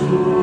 Jesus.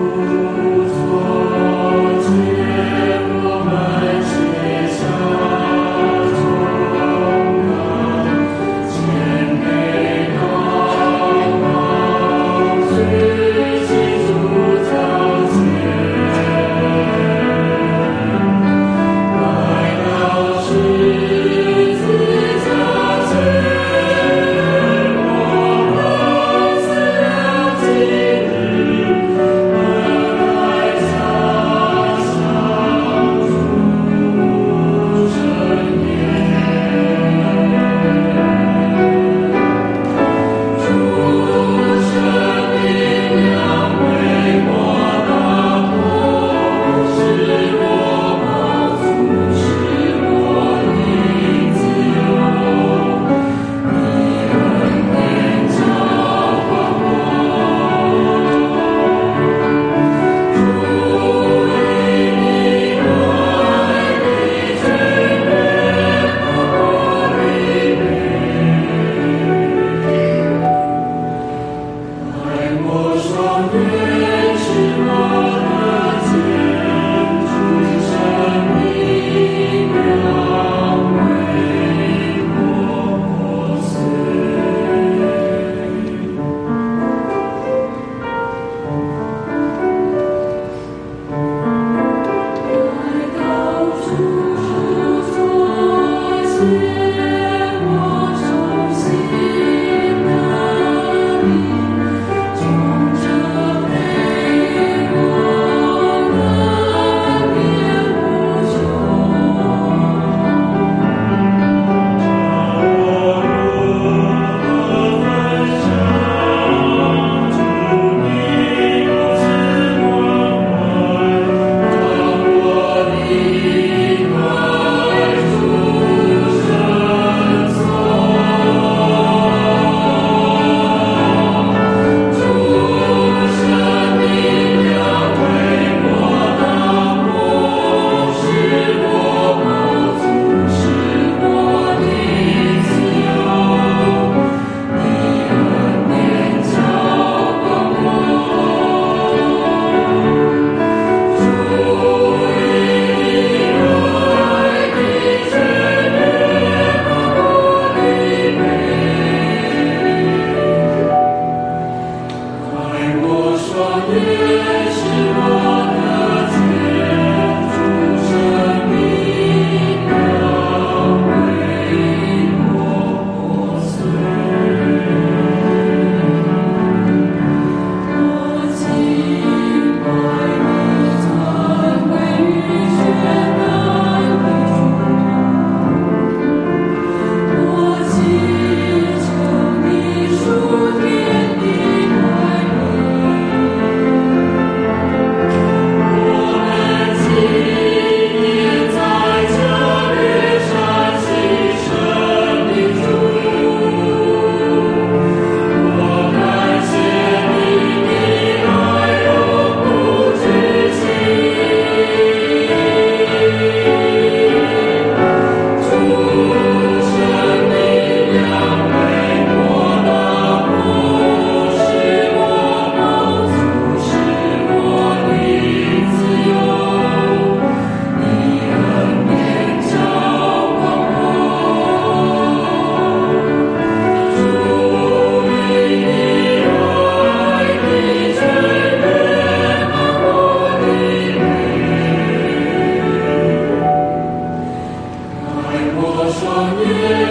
Amen.